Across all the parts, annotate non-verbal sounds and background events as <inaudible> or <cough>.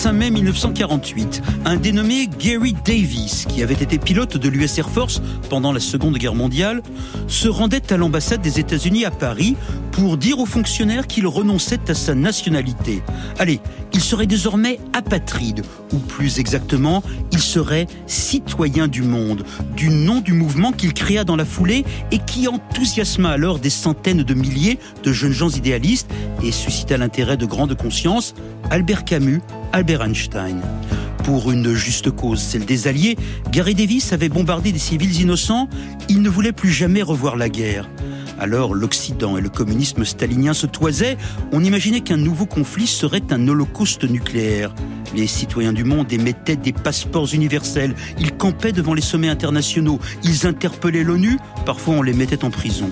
25 mai 1948, un dénommé Gary Davis, qui avait été pilote de l'US Air Force pendant la Seconde Guerre mondiale, se rendait à l'ambassade des États-Unis à Paris pour dire aux fonctionnaires qu'il renonçait à sa nationalité. Allez, il serait désormais apatride, ou plus exactement, il serait citoyen du monde, du nom du mouvement qu'il créa dans la foulée et qui enthousiasma alors des centaines de milliers de jeunes gens idéalistes et suscita l'intérêt de grandes consciences, Albert Camus, Albert Einstein. Pour une juste cause, celle des Alliés, Gary Davis avait bombardé des civils innocents, il ne voulait plus jamais revoir la guerre. Alors l'Occident et le communisme stalinien se toisaient, on imaginait qu'un nouveau conflit serait un holocauste nucléaire. Les citoyens du monde émettaient des passeports universels, ils campaient devant les sommets internationaux, ils interpellaient l'ONU, parfois on les mettait en prison.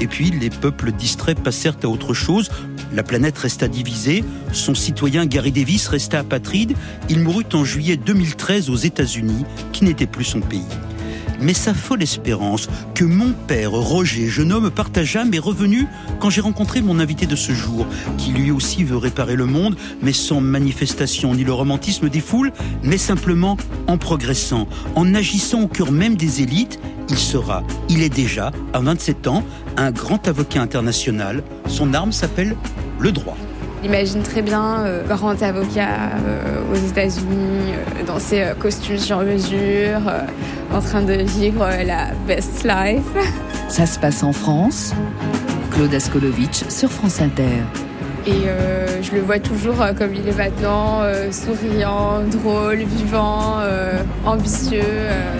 Et puis les peuples distraits passèrent à autre chose, la planète resta divisée, son citoyen Gary Davis resta apatride, il mourut en juillet 2013 aux États-Unis, qui n'était plus son pays mais sa folle espérance que mon père, Roger, jeune homme, partagea m'est revenue quand j'ai rencontré mon invité de ce jour, qui lui aussi veut réparer le monde, mais sans manifestation ni le romantisme des foules, mais simplement en progressant, en agissant au cœur même des élites. Il sera, il est déjà, à 27 ans, un grand avocat international. Son arme s'appelle le droit. J'imagine très bien euh, grand avocat euh, aux États-Unis, euh, dans ses euh, costumes sur mesure, euh, en train de vivre euh, la best life. <laughs> Ça se passe en France. Claude Askolovitch sur France Inter. Et euh, je le vois toujours euh, comme il est maintenant, euh, souriant, drôle, vivant, euh, ambitieux. euh,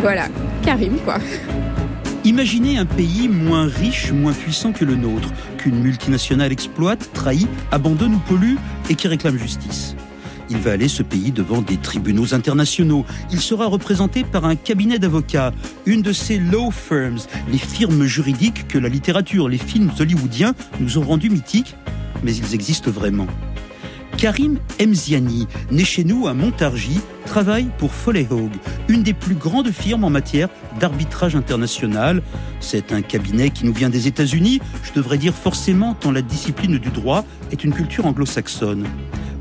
voilà, Karim quoi. <laughs> Imaginez un pays moins riche, moins puissant que le nôtre, qu'une multinationale exploite, trahit, abandonne ou pollue et qui réclame justice. Il va aller ce pays devant des tribunaux internationaux. Il sera représenté par un cabinet d'avocats, une de ces law firms, les firmes juridiques que la littérature, les films hollywoodiens nous ont rendus mythiques, mais ils existent vraiment. Karim Mziani, né chez nous à Montargis, travaille pour Foley Hogue, une des plus grandes firmes en matière d'arbitrage international. C'est un cabinet qui nous vient des États-Unis, je devrais dire forcément tant la discipline du droit est une culture anglo-saxonne.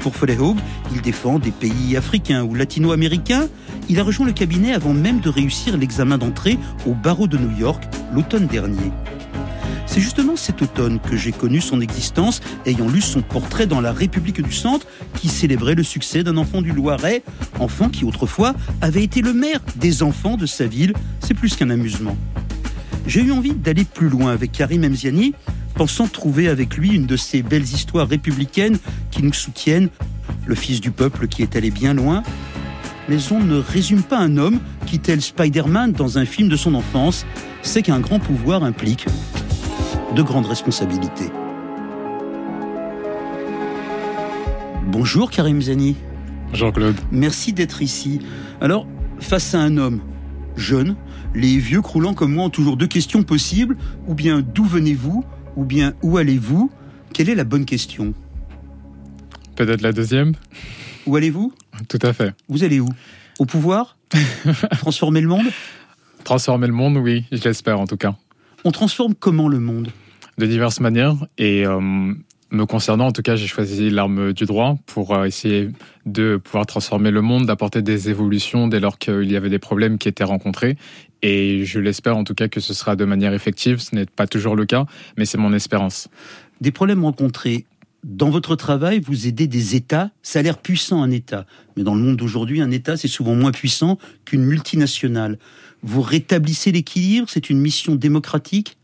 Pour Foley Hogue, il défend des pays africains ou latino-américains. Il a rejoint le cabinet avant même de réussir l'examen d'entrée au barreau de New York l'automne dernier. C'est justement cet automne que j'ai connu son existence, ayant lu son portrait dans la République du Centre, qui célébrait le succès d'un enfant du Loiret, enfant qui autrefois avait été le maire des enfants de sa ville. C'est plus qu'un amusement. J'ai eu envie d'aller plus loin avec Karim Mziani, pensant trouver avec lui une de ces belles histoires républicaines qui nous soutiennent, le fils du peuple qui est allé bien loin. Mais on ne résume pas un homme qui, tel Spider-Man dans un film de son enfance, sait qu'un grand pouvoir implique de grandes responsabilités. Bonjour Karim Zani, Jean-Claude. merci d'être ici. Alors, face à un homme jeune, les vieux croulants comme moi ont toujours deux questions possibles, ou bien d'où venez-vous, ou bien où allez-vous? Quelle est la bonne question? Peut-être la deuxième Où allez-vous? Tout à fait. Vous allez où? Au pouvoir? <laughs> Transformer le monde? Transformer le monde, oui, je l'espère en tout cas. On transforme comment le monde? De diverses manières. Et euh, me concernant, en tout cas, j'ai choisi l'arme du droit pour euh, essayer de pouvoir transformer le monde, d'apporter des évolutions dès lors qu'il y avait des problèmes qui étaient rencontrés. Et je l'espère en tout cas que ce sera de manière effective. Ce n'est pas toujours le cas, mais c'est mon espérance. Des problèmes rencontrés. Dans votre travail, vous aidez des États. Ça a l'air puissant, un État. Mais dans le monde d'aujourd'hui, un État, c'est souvent moins puissant qu'une multinationale. Vous rétablissez l'équilibre C'est une mission démocratique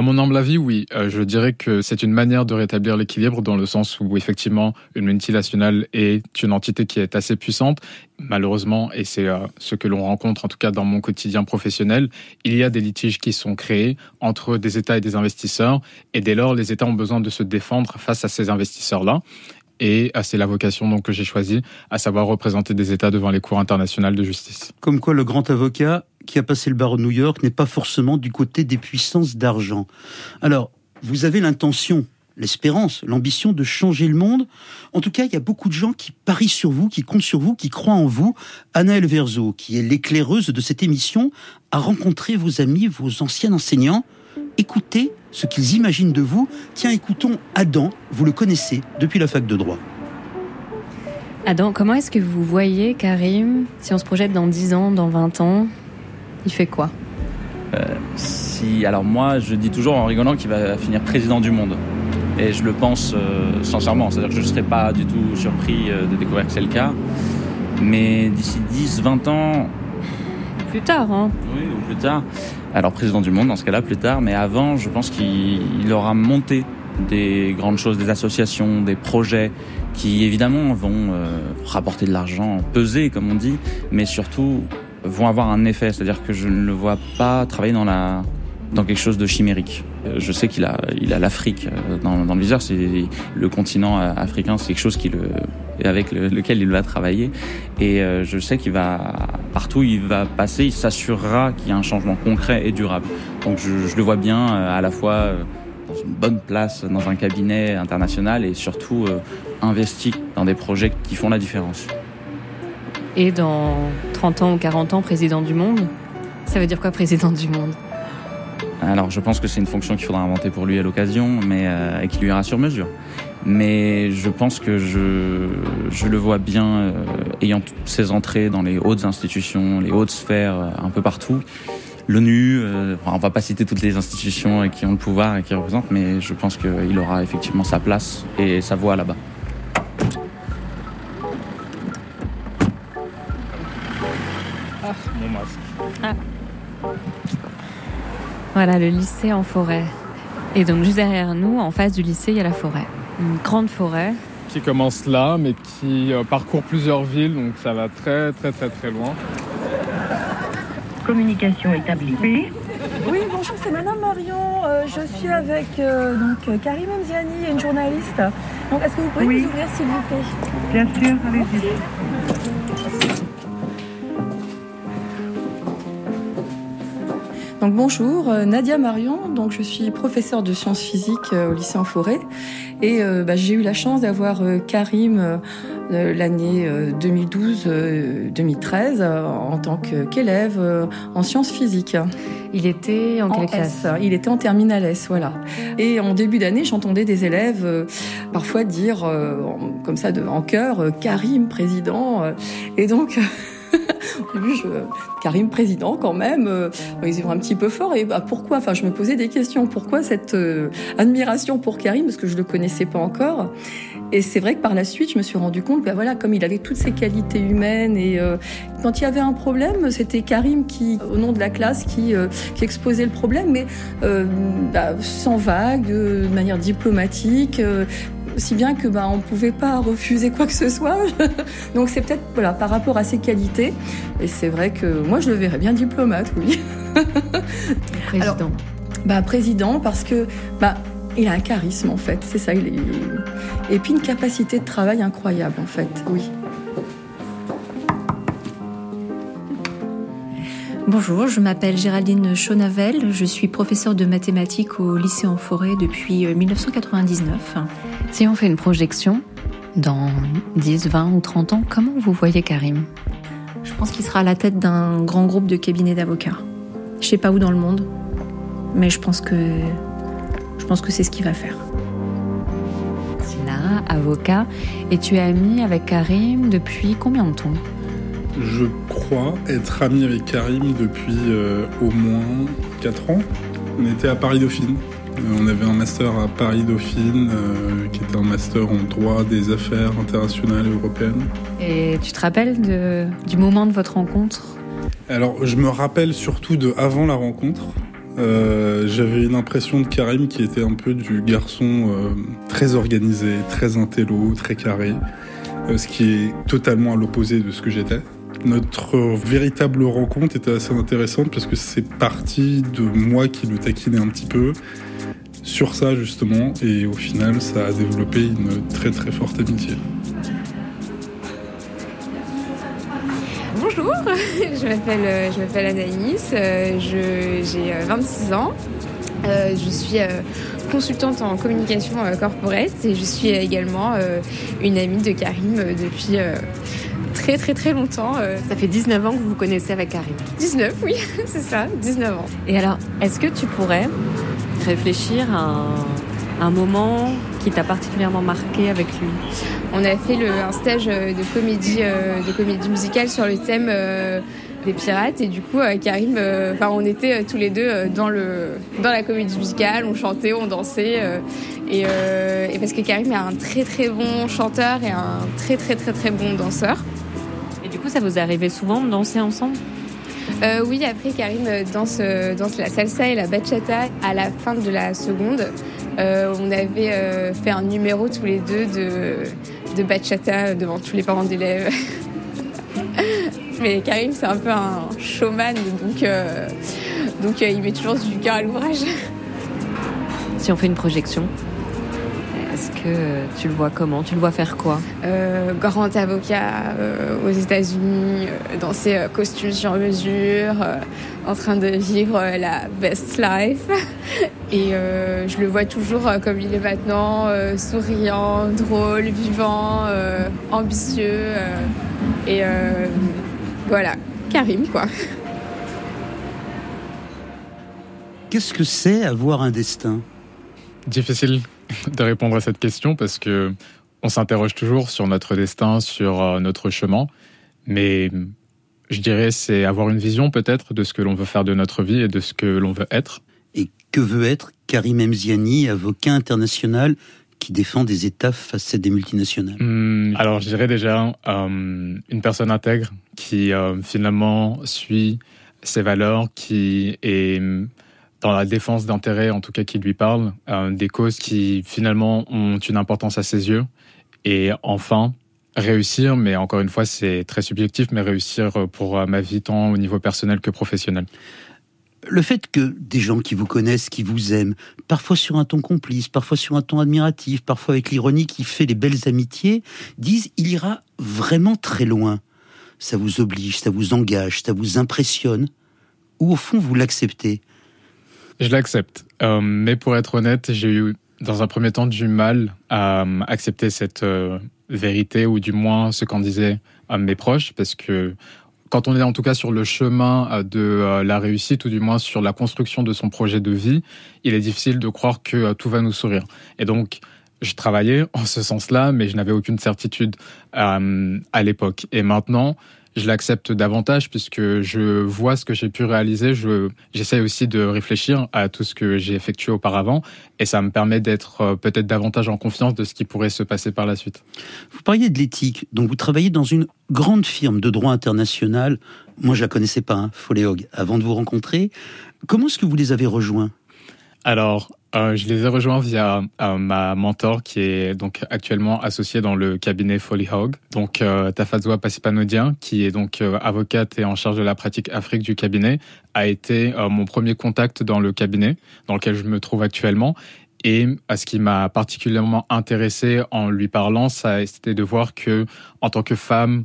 À mon humble avis, oui. Euh, je dirais que c'est une manière de rétablir l'équilibre dans le sens où effectivement une multinationale est une entité qui est assez puissante. Malheureusement, et c'est euh, ce que l'on rencontre en tout cas dans mon quotidien professionnel, il y a des litiges qui sont créés entre des États et des investisseurs. Et dès lors, les États ont besoin de se défendre face à ces investisseurs-là. Et euh, c'est la vocation donc que j'ai choisie, à savoir représenter des États devant les cours internationales de justice. Comme quoi le grand avocat qui a passé le barreau de New York n'est pas forcément du côté des puissances d'argent. Alors, vous avez l'intention, l'espérance, l'ambition de changer le monde. En tout cas, il y a beaucoup de gens qui parient sur vous, qui comptent sur vous, qui croient en vous. Anaëlle Verzo, qui est l'éclaireuse de cette émission, a rencontré vos amis, vos anciens enseignants. Écoutez ce qu'ils imaginent de vous. Tiens, écoutons Adam, vous le connaissez depuis la fac de droit. Adam, comment est-ce que vous voyez Karim, si on se projette dans 10 ans, dans 20 ans, il fait quoi euh, si, Alors moi, je dis toujours en rigolant qu'il va finir président du monde. Et je le pense euh, sincèrement, c'est-à-dire que je ne serais pas du tout surpris euh, de découvrir que c'est le cas. Mais d'ici 10, 20 ans... Plus tard, hein Oui, ou plus tard. Alors président du monde dans ce cas-là, plus tard. Mais avant, je pense qu'il aura monté des grandes choses, des associations, des projets qui évidemment vont euh, rapporter de l'argent, peser comme on dit, mais surtout vont avoir un effet. C'est-à-dire que je ne le vois pas travailler dans la dans quelque chose de chimérique. Euh, je sais qu'il a, il a l'Afrique euh, dans, dans, le viseur. C'est le continent africain, c'est quelque chose qui le, avec lequel il va travailler. Et je sais qu'il va partout, il va passer, il s'assurera qu'il y a un changement concret et durable. Donc je, je le vois bien à la fois dans une bonne place dans un cabinet international et surtout euh, investi dans des projets qui font la différence. Et dans 30 ans ou 40 ans, président du monde Ça veut dire quoi, président du monde? Alors je pense que c'est une fonction qu'il faudra inventer pour lui à l'occasion, mais euh, et qui lui ira sur mesure. Mais je pense que je, je le vois bien euh, ayant ses entrées dans les hautes institutions, les hautes sphères, un peu partout l'ONU. Euh, on va pas citer toutes les institutions qui ont le pouvoir et qui représentent, mais je pense qu'il aura effectivement sa place et sa voix là-bas. Voilà le lycée en forêt. Et donc juste derrière nous, en face du lycée, il y a la forêt. Une grande forêt. Qui commence là, mais qui euh, parcourt plusieurs villes, donc ça va très très très très loin communication établie. Oui. Oui, bonjour, c'est Madame Marion. Euh, je suis avec euh, donc Karim Mziani, une journaliste. Donc, est-ce que vous pouvez nous ouvrir, s'il vous plaît? Bien sûr, allez-y. Donc bonjour, Nadia Marion, donc je suis professeure de sciences physiques au lycée en forêt et bah, j'ai eu la chance d'avoir Karim l'année 2012-2013 en tant qu'élève en sciences physiques. Il était en, quelle classe? Il était en terminale S, voilà. Et en début d'année, j'entendais des élèves euh, parfois dire, euh, comme ça, de, en chœur, euh, Karim, président. et donc... <laughs> <laughs> Au début, Karim président quand même, ils étaient un petit peu fort. Et bah, pourquoi? Enfin, je me posais des questions. Pourquoi cette admiration pour Karim? Parce que je le connaissais pas encore. Et c'est vrai que par la suite, je me suis rendu compte, ben voilà, comme il avait toutes ces qualités humaines et euh, quand il y avait un problème, c'était Karim qui, au nom de la classe, qui, euh, qui exposait le problème, mais euh, bah, sans vague, de manière diplomatique. Si bien que bah, on ne pouvait pas refuser quoi que ce soit. <laughs> Donc c'est peut-être voilà, par rapport à ses qualités. Et c'est vrai que moi, je le verrais bien diplomate, oui. <laughs> Président. bah, président, parce que bah, il a un charisme en fait, c'est ça. Il est... Et puis une capacité de travail incroyable en fait, oui. Bonjour, je m'appelle Géraldine Chonavel, je suis professeure de mathématiques au lycée en forêt depuis 1999. Euh, si on fait une projection, dans 10, 20 ou 30 ans, comment vous voyez Karim? Je pense qu'il sera à la tête d'un grand groupe de cabinets d'avocats. Je sais pas où dans le monde, mais je pense que je pense que c'est ce qu'il va faire. Sina, avocat, et tu es ami avec Karim depuis combien de temps? Je crois être ami avec Karim depuis euh, au moins 4 ans. On était à Paris Dauphine. Euh, on avait un master à Paris Dauphine, euh, qui était un master en droit des affaires internationales et européennes. Et tu te rappelles de, du moment de votre rencontre? Alors, je me rappelle surtout de avant la rencontre. Euh, j'avais une impression de Karim qui était un peu du garçon euh, très organisé, très intello, très carré, euh, ce qui est totalement à l'opposé de ce que j'étais. Notre véritable rencontre était assez intéressante parce que c'est parti de moi qui le taquinais un petit peu sur ça justement et au final ça a développé une très très forte amitié. Bonjour, <laughs> je m'appelle euh, je m'appelle euh, j'ai 26 euh, ans. je suis consultante en communication corporate et je suis également une amie de Karim depuis très très très longtemps. Ça fait 19 ans que vous vous connaissez avec Karim 19, oui, <laughs> c'est ça, 19 ans. Et alors, est-ce que tu pourrais réfléchir à un, un moment qui t'a particulièrement marqué avec lui? On a fait le, un stage de comédie, de comédie musicale sur le thème des pirates. Et du coup Karim enfin on était tous les deux dans le dans la comédie musicale. On chantait on dansait et, et, parce que Karim est un très très bon chanteur et un très très très très bon danseur coup ça vous arrivé souvent de danser ensemble? Euh, oui, après Karim danse, euh, danse la salsa et la bachata à la fin de la seconde. Euh, on avait euh, fait un numéro tous les deux de, de bachata devant tous les parents d'élèves. <laughs> Mais Karim, c'est un peu un showman, donc, euh, donc il met toujours du cœur à l'ouvrage. Si on fait une projection, que tu le vois comment? Tu le vois faire quoi? Euh, Grand avocat euh, aux États-Unis, euh, dans ses euh, costumes sur mesure, euh, en train de vivre euh, la best life. <laughs> Et je le vois toujours comme il est maintenant, souriant, drôle, vivant, ambitieux. et voilà, Karim quoi. Qu'est-ce que c'est avoir un destin? Difficile <laughs> de répondre à cette question parce que on s'interroge toujours sur notre destin, sur euh, notre chemin, mais je dirais c'est avoir une vision peut-être de ce que l'on veut faire de notre vie et de ce que l'on veut être. Et que veut être Karim Emziani, avocat international qui défend des États face à des multinationales? Mmh, Alors je dirais déjà euh, une personne intègre qui euh, finalement suit ses valeurs, qui est dans la défense d'intérêts, en tout cas qui lui parlent, euh, des causes qui finalement ont une importance à ses yeux. Et enfin, réussir, mais encore une fois, c'est très subjectif, mais réussir pour ma vie tant au niveau personnel que professionnel. Le fait que des gens qui vous connaissent, qui vous aiment, parfois sur un ton complice, parfois sur un ton admiratif, parfois avec l'ironie qui fait les belles amitiés, disent il ira vraiment très loin. Ça vous oblige, ça vous engage, ça vous impressionne, ou au fond vous l'acceptez je l'accepte. Euh, mais pour être honnête, j'ai eu dans un premier temps du mal à euh, accepter cette euh, vérité, ou du moins ce qu'en disaient mes proches, parce que quand on est en tout cas sur le chemin de la réussite, ou du moins sur la construction de son projet de vie, il est difficile de croire que tout va nous sourire. Et donc, je travaillais en ce sens-là, mais je n'avais aucune certitude à l'époque. Et maintenant, je l'accepte davantage puisque je vois ce que j'ai pu réaliser. Je, j'essaie aussi de réfléchir à tout ce que j'ai effectué auparavant et ça me permet d'être euh, peut-être davantage en confiance de ce qui pourrait se passer par la suite. Vous parliez de l'éthique, donc vous travaillez dans une grande firme de droit international. Moi, je la connaissais pas, hein, Foléog, avant de vous rencontrer. Comment est-ce que vous les avez rejoints? Alors, euh, je les ai rejoints via euh, ma mentor qui est donc actuellement associée dans le cabinet Folly Hog. Donc euh, Tafazwa Passipanodien, qui est donc euh, avocate et en charge de la pratique Afrique du cabinet, a été euh, mon premier contact dans le cabinet dans lequel je me trouve actuellement. Et à ce qui m'a particulièrement intéressé en lui parlant, c'était de voir que en tant que femme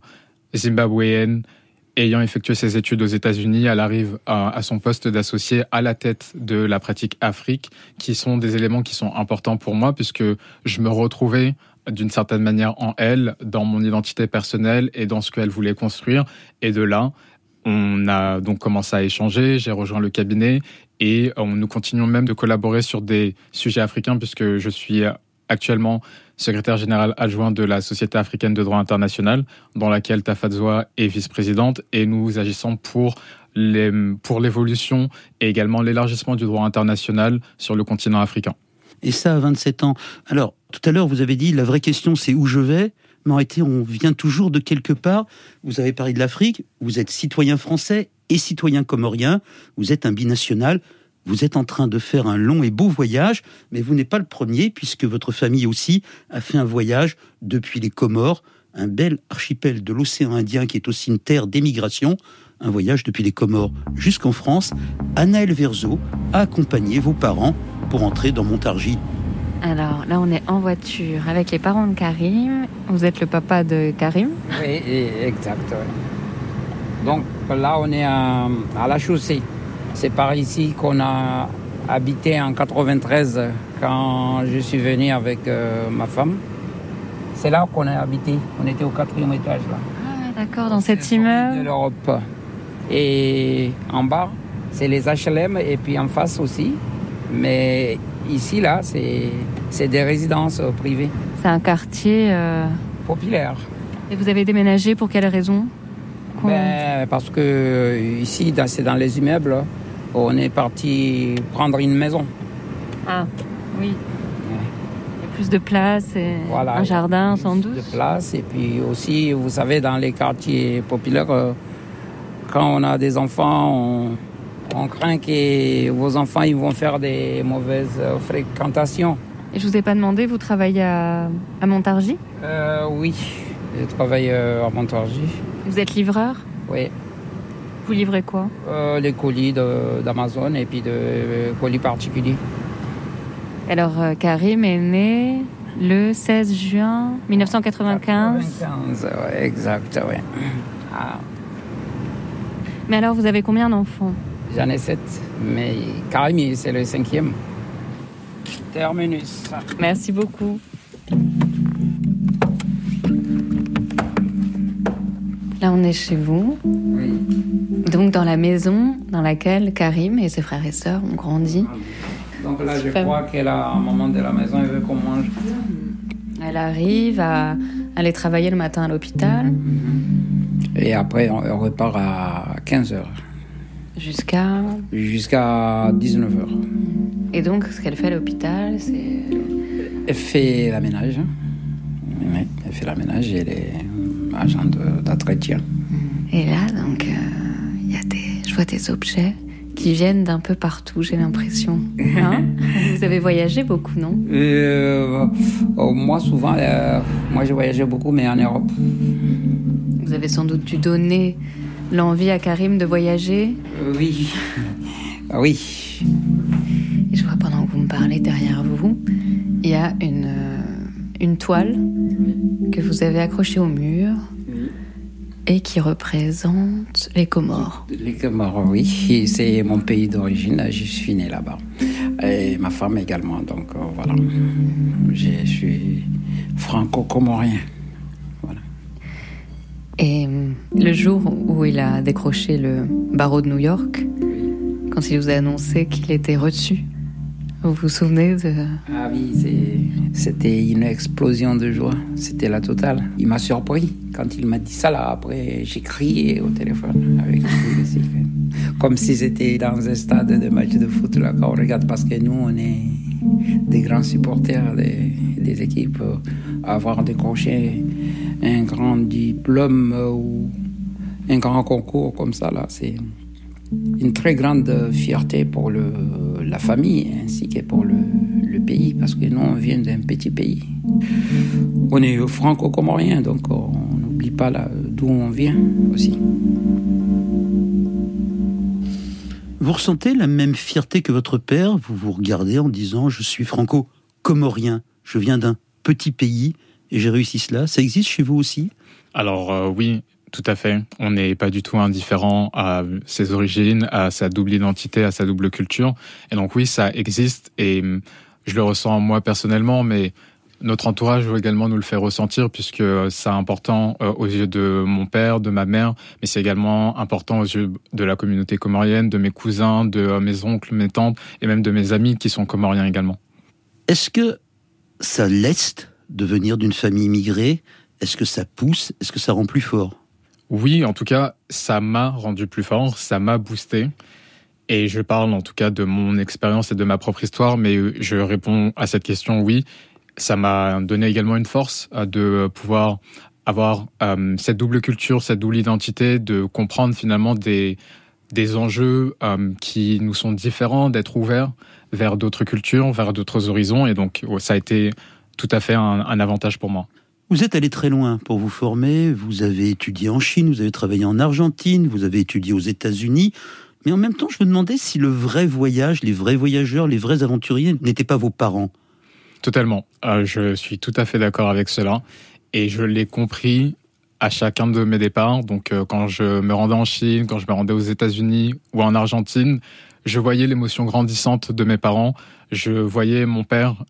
zimbabwéenne, ayant effectué ses études aux États-Unis, elle arrive à, son poste d'associé à la tête de la pratique Afrique, qui sont des éléments qui sont importants pour moi, puisque je me retrouvais d'une certaine manière en elle, dans mon identité personnelle et dans ce qu'elle voulait construire. Et de là, on a donc commencé à échanger, j'ai rejoint le cabinet et on, nous continuons même de collaborer sur des sujets africains, puisque je suis actuellement secrétaire général adjoint de la Société africaine de droit international, dans laquelle Tafadzwa est vice-présidente, et nous agissons pour pour l'évolution et également l'élargissement du droit international sur le continent africain. Et ça à 27 ans. Alors, tout à l'heure, vous avez dit, la vraie question, c'est où je vais mais en réalité, on vient toujours de quelque part. Vous avez parlé de l'Afrique, vous êtes citoyen français et citoyen comorien, vous êtes un binational, vous êtes en train de faire un long et beau voyage, mais vous n'êtes pas le premier, puisque votre famille aussi a fait un voyage depuis les Comores, un bel archipel de l'océan Indien qui est aussi une terre d'émigration, un voyage depuis les Comores jusqu'en France. Anaël Verzo a accompagné vos parents pour entrer dans Montargis. Alors là, on est en voiture avec les parents de Karim. Vous êtes le papa de Karim Oui, exact. Donc là, on est à, à la chaussée. C'est par ici qu'on a habité en 93 quand je suis venu avec euh, ma femme. C'est là qu'on a habité. On était au quatrième étage là. Ah, d'accord, dans cet immeuble. De l'Europe. Et en bas, c'est les HLM et puis en face aussi. Mais ici là, c'est des résidences privées. C'est un quartier euh, populaire. Et vous avez déménagé pour quelle raison? Ben, Parce que ici, c'est dans les immeubles, on est parti prendre une maison. Ah, oui. Plus de place et un jardin sans doute. de place et puis aussi, vous savez, dans les quartiers populaires, euh, quand on a des enfants, on, craint que vos enfants ils vont faire des mauvaises fréquentations. Et je vous ai pas demandé, vous travaillez à, à Montargis? Euh, Oui, je travaille euh, à Montargis. Vous êtes livreur? Oui. Vous livrez quoi euh, Les colis d'Amazon et puis de colis particuliers. Alors, Karim est né le 16 juin 1995. 1995, ouais, exact, oui. Ah. Mais alors, vous avez combien d'enfants? J'en ai sept, mais Karim, c'est le cinquième. Terminus. Merci beaucoup. Là, on est chez vous. Oui. Donc, dans la maison dans laquelle Karim et ses frères et sœurs ont grandi. Donc là, je crois qu'elle a un moment de la maison, elle veut qu'on mange. Elle arrive à aller travailler le matin à l'hôpital. Et après, on repart à 15 h Jusqu'à Jusqu'à 19 h Et donc, ce qu'elle fait à l'hôpital, c'est. Elle fait la ménage. Oui, elle fait la ménage et elle est agent d'entretien. Et là, donc, euh, y a des. Je vois des objets qui viennent d'un peu partout, j'ai l'impression. Hein <laughs> Vous avez voyagé beaucoup, non? Euh, oh, Moi, souvent, euh, moi j'ai voyagé beaucoup, mais en Europe. Vous avez sans doute dû donner l'envie à Karim de voyager? Oui. Ah oui. Et je vois pendant que vous me parlez derrière vous, il y a une, euh, une toile que vous avez accrochée au mur et qui représente les Comores. Les Comores, oui. C'est mon pays d'origine. Je suis né là-bas. Et ma femme également. Donc euh, voilà. Je suis franco-comorien. Voilà. Et euh, le jour où il a décroché le barreau de New York, quand il vous a annoncé qu'il était reçu, vous vous souvenez de... Ah oui, c'était une explosion de joie. C'était la totale. Il m'a surpris quand il m'a dit ça là. Après, j'ai crié au téléphone avec lui Comme si c'était dans un stade de match de foot là quand on regarde parce que nous on est des grands supporters des, des équipes. Avoir décroché un grand diplôme ou un grand concours comme ça là, c'est une très grande fierté pour le, la famille ainsi que pour le, le pays, parce que nous, on vient d'un petit pays. On est franco-comorien, donc on n'oublie pas d'où on vient aussi. Vous ressentez la même fierté que votre père? Vous vous regardez en disant Je suis franco-comorien, je viens d'un petit pays et j'ai réussi cela. Ça existe chez vous aussi? Alors euh, oui, tout à fait. On n'est pas du tout indifférent à ses origines, à sa double identité, à sa double culture. Et donc oui, ça existe et hum, je le ressens moi personnellement, mais notre entourage veut également nous le faire ressentir puisque c'est important euh, aux yeux de mon père, de ma mère, mais c'est également important aux yeux de la communauté comorienne, de mes cousins, de euh, mes oncles, mes tantes et même de mes amis qui sont comoriens également. Est-ce que ça laisse de venir d'une famille immigrée? Est-ce que ça pousse? Est-ce que ça rend plus fort? Oui, en tout cas, ça m'a rendu plus fort, ça m'a boosté. Et je parle en tout cas de mon expérience et de ma propre histoire, mais je réponds à cette question oui. Ça m'a donné également une force euh, de pouvoir avoir euh, cette double culture, cette double identité, de comprendre finalement des, des enjeux euh, qui nous sont différents, d'être ouverts vers d'autres cultures, vers d'autres horizons. Et donc, ça a été tout à fait un avantage pour moi. Vous êtes allé très loin pour vous former, vous avez étudié en Chine, vous avez travaillé en Argentine, vous avez étudié aux États-Unis, mais en même temps, je me demandais si le vrai voyage, les vrais voyageurs, les vrais aventuriers n'étaient pas vos parents. Totalement, euh, je suis tout à fait d'accord avec cela, et je l'ai compris à chacun de mes départs. Donc euh, quand je me rendais en Chine, quand je me rendais aux États-Unis ou en Argentine, je voyais l'émotion grandissante de mes parents, je voyais mon père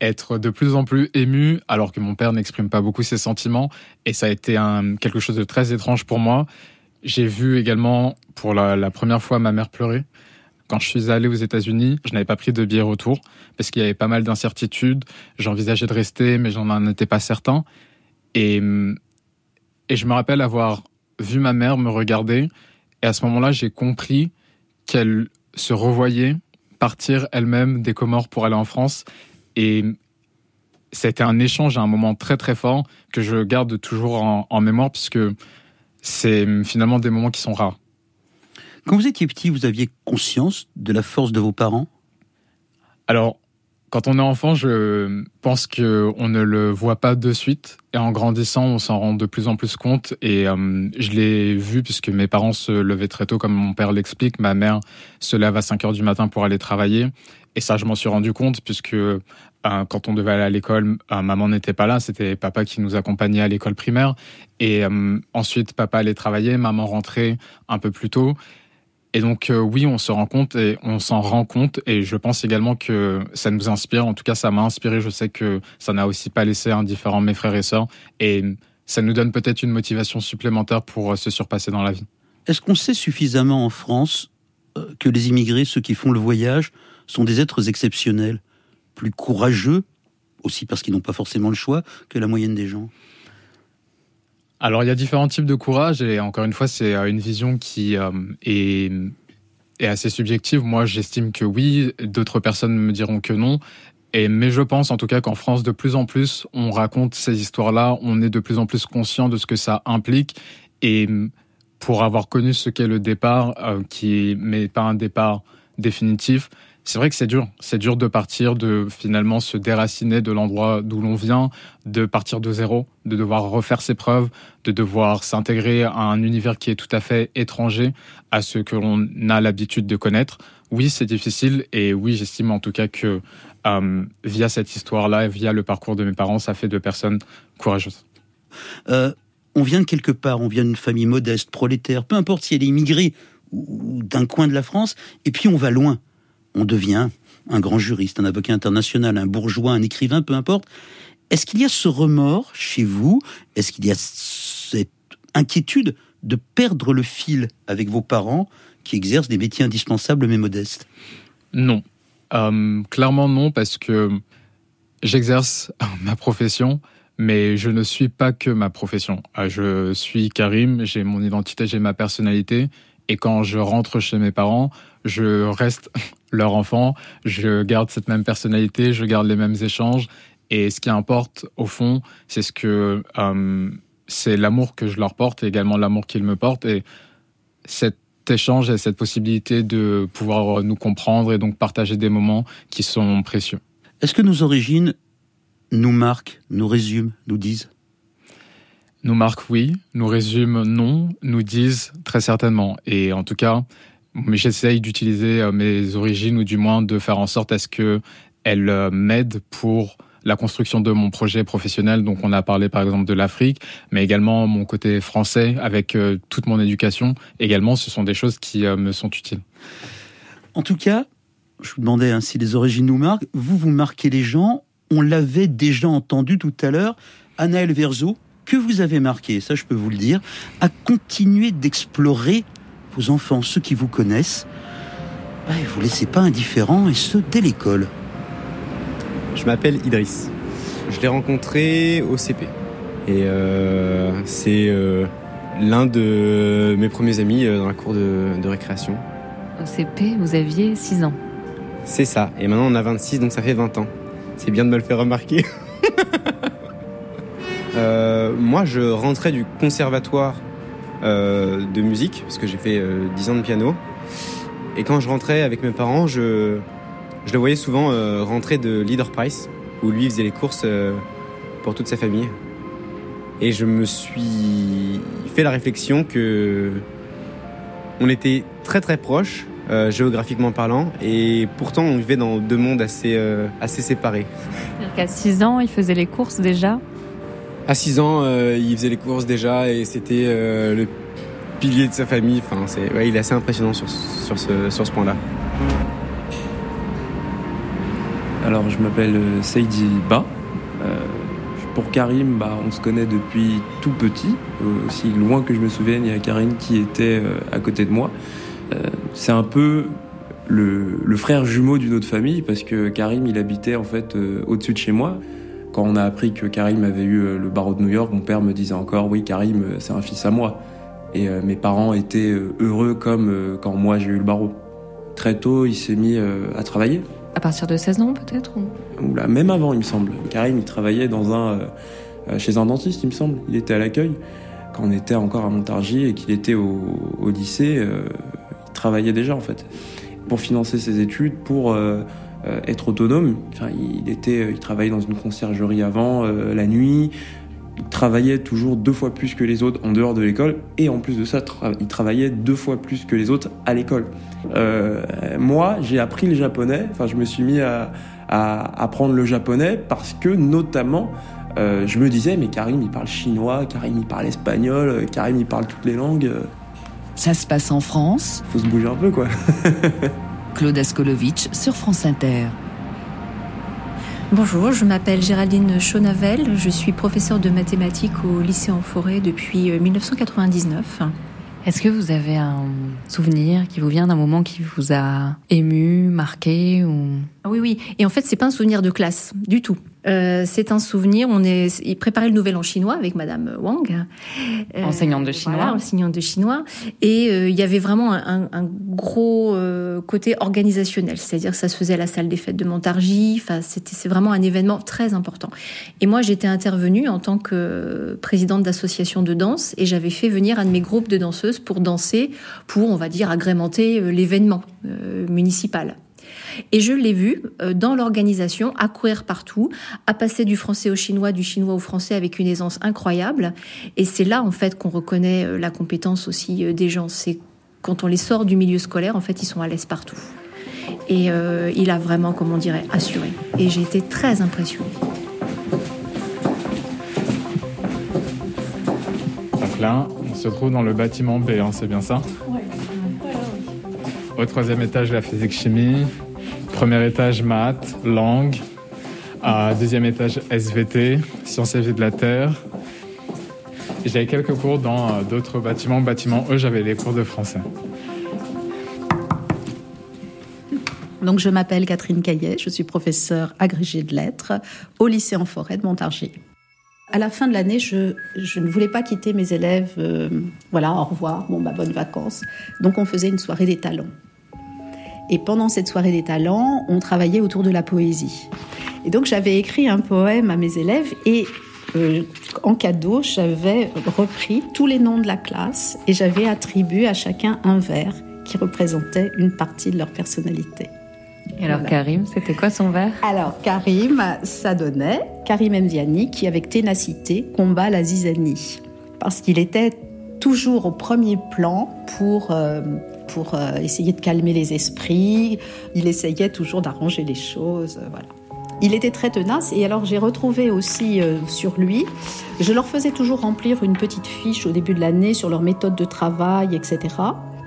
être de plus en plus ému, alors que mon père n'exprime pas beaucoup ses sentiments. Et ça a été quelque chose de très étrange pour moi. J'ai vu également pour la, première fois ma mère pleurer. Quand je suis allé aux États-Unis, je n'avais pas pris de billet retour parce qu'il y avait pas mal d'incertitudes. J'envisageais de rester, mais j'en étais pas certain. Et je me rappelle avoir vu ma mère me regarder. Et à ce moment-là, j'ai compris qu'elle se revoyait partir elle-même des Comores pour aller en France. Et c'était un échange à un moment très très fort que je garde toujours en, en mémoire puisque c'est finalement des moments qui sont rares. Quand vous étiez petit, vous aviez conscience de la force de vos parents? Alors, quand on est enfant, je pense que on ne le voit pas de suite. Et en grandissant, on s'en rend de plus en plus compte. Et euh, je l'ai vu puisque mes parents se levaient très tôt, comme mon père l'explique. Ma mère se lève à 5 heures du matin pour aller travailler. Et ça, je m'en suis rendu compte puisque euh, quand on devait aller à l'école, euh, maman n'était pas là. C'était papa qui nous accompagnait à l'école primaire. Et euh, ensuite, papa allait travailler, maman rentrait un peu plus tôt. Et donc oui, on se rend compte et on s'en rend compte et je pense également que ça nous inspire. En tout cas, ça m'a inspiré. Je sais que ça n'a aussi pas laissé indifférent mes frères et sœurs et ça nous donne peut-être une motivation supplémentaire pour se surpasser dans la vie. Est-ce qu'on sait suffisamment en France que les immigrés, ceux qui font le voyage, sont des êtres exceptionnels, plus courageux, aussi parce qu'ils n'ont pas forcément le choix, que la moyenne des gens alors il y a différents types de courage et encore une fois c'est euh, une vision qui euh, est, assez subjective. Moi j'estime que oui, d'autres personnes me diront que non. Mais je pense en tout cas qu'en France de plus en plus on raconte ces histoires-là, on est de plus en plus conscient de ce que ça implique et pour avoir connu ce qu'est le départ, euh, qui n'est pas un départ définitif, c'est vrai que c'est dur. C'est dur de partir, de finalement se déraciner de l'endroit d'où l'on vient, de partir de zéro, de devoir refaire ses preuves, de devoir s'intégrer à un univers qui est tout à fait étranger à ce que l'on a l'habitude de connaître. Oui, c'est difficile et oui, j'estime en tout cas que euh, via cette histoire-là, via le parcours de mes parents, ça fait de personnes courageuses. Euh, on vient de quelque part, on vient d'une famille modeste, prolétaire, peu importe si elle est immigrée ou d'un coin de la France, et puis on va loin on devient un grand juriste, un avocat international, un bourgeois, un écrivain, peu importe. Est-ce qu'il y a ce remords chez vous? Est-ce qu'il y a cette inquiétude de perdre le fil avec vos parents qui exercent des métiers indispensables mais modestes? Non. Euh, clairement non, parce que j'exerce <laughs> ma profession, mais je ne suis pas que ma profession. Euh, je suis Karim, j'ai mon identité, j'ai ma personnalité, et quand je rentre chez mes parents, je reste leur enfant, je garde cette même personnalité, je garde les mêmes échanges. Et ce qui importe, au fond, c'est ce que euh, c'est l'amour que je leur porte et également l'amour qu'ils me portent. Et cet échange et cette possibilité de pouvoir nous comprendre et donc partager des moments qui sont précieux. Est-ce que nos origines nous marquent, nous résument, nous disent? Nous marquent, oui. Nous résument, non. Nous disent, très certainement. Et en tout cas, mais j'essaye d'utiliser euh, mes origines ou du moins de faire en sorte à ce que elles euh, m'aident pour la construction de mon projet professionnel. Donc, on a parlé par exemple de l'Afrique, mais également mon côté français avec euh, toute mon éducation. Également, ce sont des choses qui me sont utiles. En tout cas, je vous demandais hein, si les origines nous marquent. Vous, vous marquez les gens. On l'avait déjà entendu tout à l'heure. Anaël Verzo, que vous avez marqué, ça je peux vous le dire, à continuer d'explorer enfants, ceux qui vous connaissent, bah, vous laissez pas indifférents, et ce, dès l'école. Je m'appelle Idriss. Je l'ai rencontré au CP. Et euh, c'est euh, l'un de mes premiers amis euh, dans la cour de, de récréation. Au CP, vous aviez 6 ans. C'est ça. Et maintenant, on a 26, donc ça fait 20 ans. C'est bien de me le faire remarquer. <laughs> Euh, moi, je rentrais du conservatoire euh, de musique, parce que j'ai fait euh, 10 ans de piano. Et quand je rentrais avec mes parents, je, je le voyais souvent euh, rentrer de Leader Price, où lui faisait les courses euh, pour toute sa famille. Et je me suis fait la réflexion que on était très très proches, géographiquement parlant, et pourtant on vivait dans deux mondes assez, assez séparés. À 6 ans, il faisait les courses déjà? À 6 ans, euh, il faisait les courses déjà et c'était euh, le pilier de sa famille. Enfin, c'est, il est assez impressionnant sur, sur ce, sur ce point-là. Alors, je m'appelle euh, Seidi Ba. Pour Karim, bah, on se connaît depuis tout petit. Aussi loin que je me souvienne, il y a Karim qui était à côté de moi. C'est un peu le, le frère jumeau d'une autre famille parce que Karim, il habitait en fait au-dessus de chez moi. Quand on a appris que Karim avait eu le barreau de New York, mon père me disait encore oui Karim c'est un fils à moi. Et mes parents étaient heureux comme quand moi j'ai eu le barreau. Très tôt il s'est mis à travailler. À partir de 16 ans peut-être ou... là, Même avant il me semble. Karim il travaillait dans un, chez un dentiste il me semble. Il était à l'accueil quand on était encore à Montargis et qu'il était au, au lycée. il travaillait déjà en fait pour financer ses études, pour euh, euh, être autonome. Enfin, il, était, il travaillait dans une conciergerie avant, euh, la nuit. Il travaillait toujours deux fois plus que les autres en dehors de l'école. Et en plus de ça, il travaillait deux fois plus que les autres à l'école. moi, j'ai appris le japonais. Enfin, je me suis mis à, à apprendre le japonais parce que, notamment, je me disais, mais Karim, il parle chinois, Karim, il parle espagnol, Karim, il parle toutes les langues. Ça se passe en France. Faut se bouger un peu, quoi. <laughs> Claude Askolovitch sur France Inter. Bonjour, je m'appelle Géraldine Chonavel, je suis professeure de mathématiques au lycée en forêt depuis 1999. Euh, Est-ce que vous avez un souvenir qui vous vient d'un moment qui vous a ému, marqué ou... Ah oui, oui. Et en fait, c'est pas un souvenir de classe du tout. Euh, c'est un souvenir. On est, il préparait le nouvel en chinois avec Madame Wang, euh, enseignante de chinois. Voilà, enseignante de chinois. Et euh, il y avait vraiment un, un gros côté organisationnel, c'est-à-dire que ça se faisait à la salle des fêtes de Montargis. Enfin, c'était c'est vraiment un événement très important. Et moi, j'étais intervenue en tant que présidente d'association de danse et j'avais fait venir un de mes groupes de danseuses pour danser, pour on va dire agrémenter l'événement municipal. Et je l'ai vu euh, dans l'organisation, à courir partout, à passer du français au chinois, du chinois au français avec une aisance incroyable. Et c'est là, en fait, qu'on reconnaît euh, la compétence aussi euh, des gens. C'est quand on les sort du milieu scolaire, en fait, ils sont à l'aise partout. Et il a vraiment, comme on dirait, assuré. Et j'ai été très impressionnée. Donc là, on se trouve dans le bâtiment B, hein, c'est bien ça? Oui. Au troisième étage, la physique-chimie. Premier étage, maths, langue. Deuxième étage, SVT, sciences et vie de la Terre. J'avais quelques cours dans euh, d'autres bâtiments. Bâtiment E, j'avais les cours de français. Donc, je m'appelle Catherine Caillet, je suis professeure agrégée de lettres au lycée en forêt de Montargis. À la fin de l'année, je, je, ne voulais pas quitter mes élèves. Euh, voilà, au revoir, bon, bah, bonnes vacances. Donc, on faisait une soirée des talents. Et pendant cette soirée des talents, on travaillait autour de la poésie. Et donc j'avais écrit un poème à mes élèves et euh, en cadeau, j'avais repris tous les noms de la classe et j'avais attribué à chacun un vers qui représentait une partie de leur personnalité. Et alors Karim, c'était quoi son vers? Alors Karim, ça donnait Karim Mdiani qui avec ténacité combat la zizanie parce qu'il était toujours au premier plan pour euh, pour euh, essayer de calmer les esprits. Il essayait toujours d'arranger les choses. Euh, voilà. Il était très tenace et alors j'ai retrouvé aussi sur lui, je leur faisais toujours remplir une petite fiche au début de l'année sur leur méthode de travail, etc.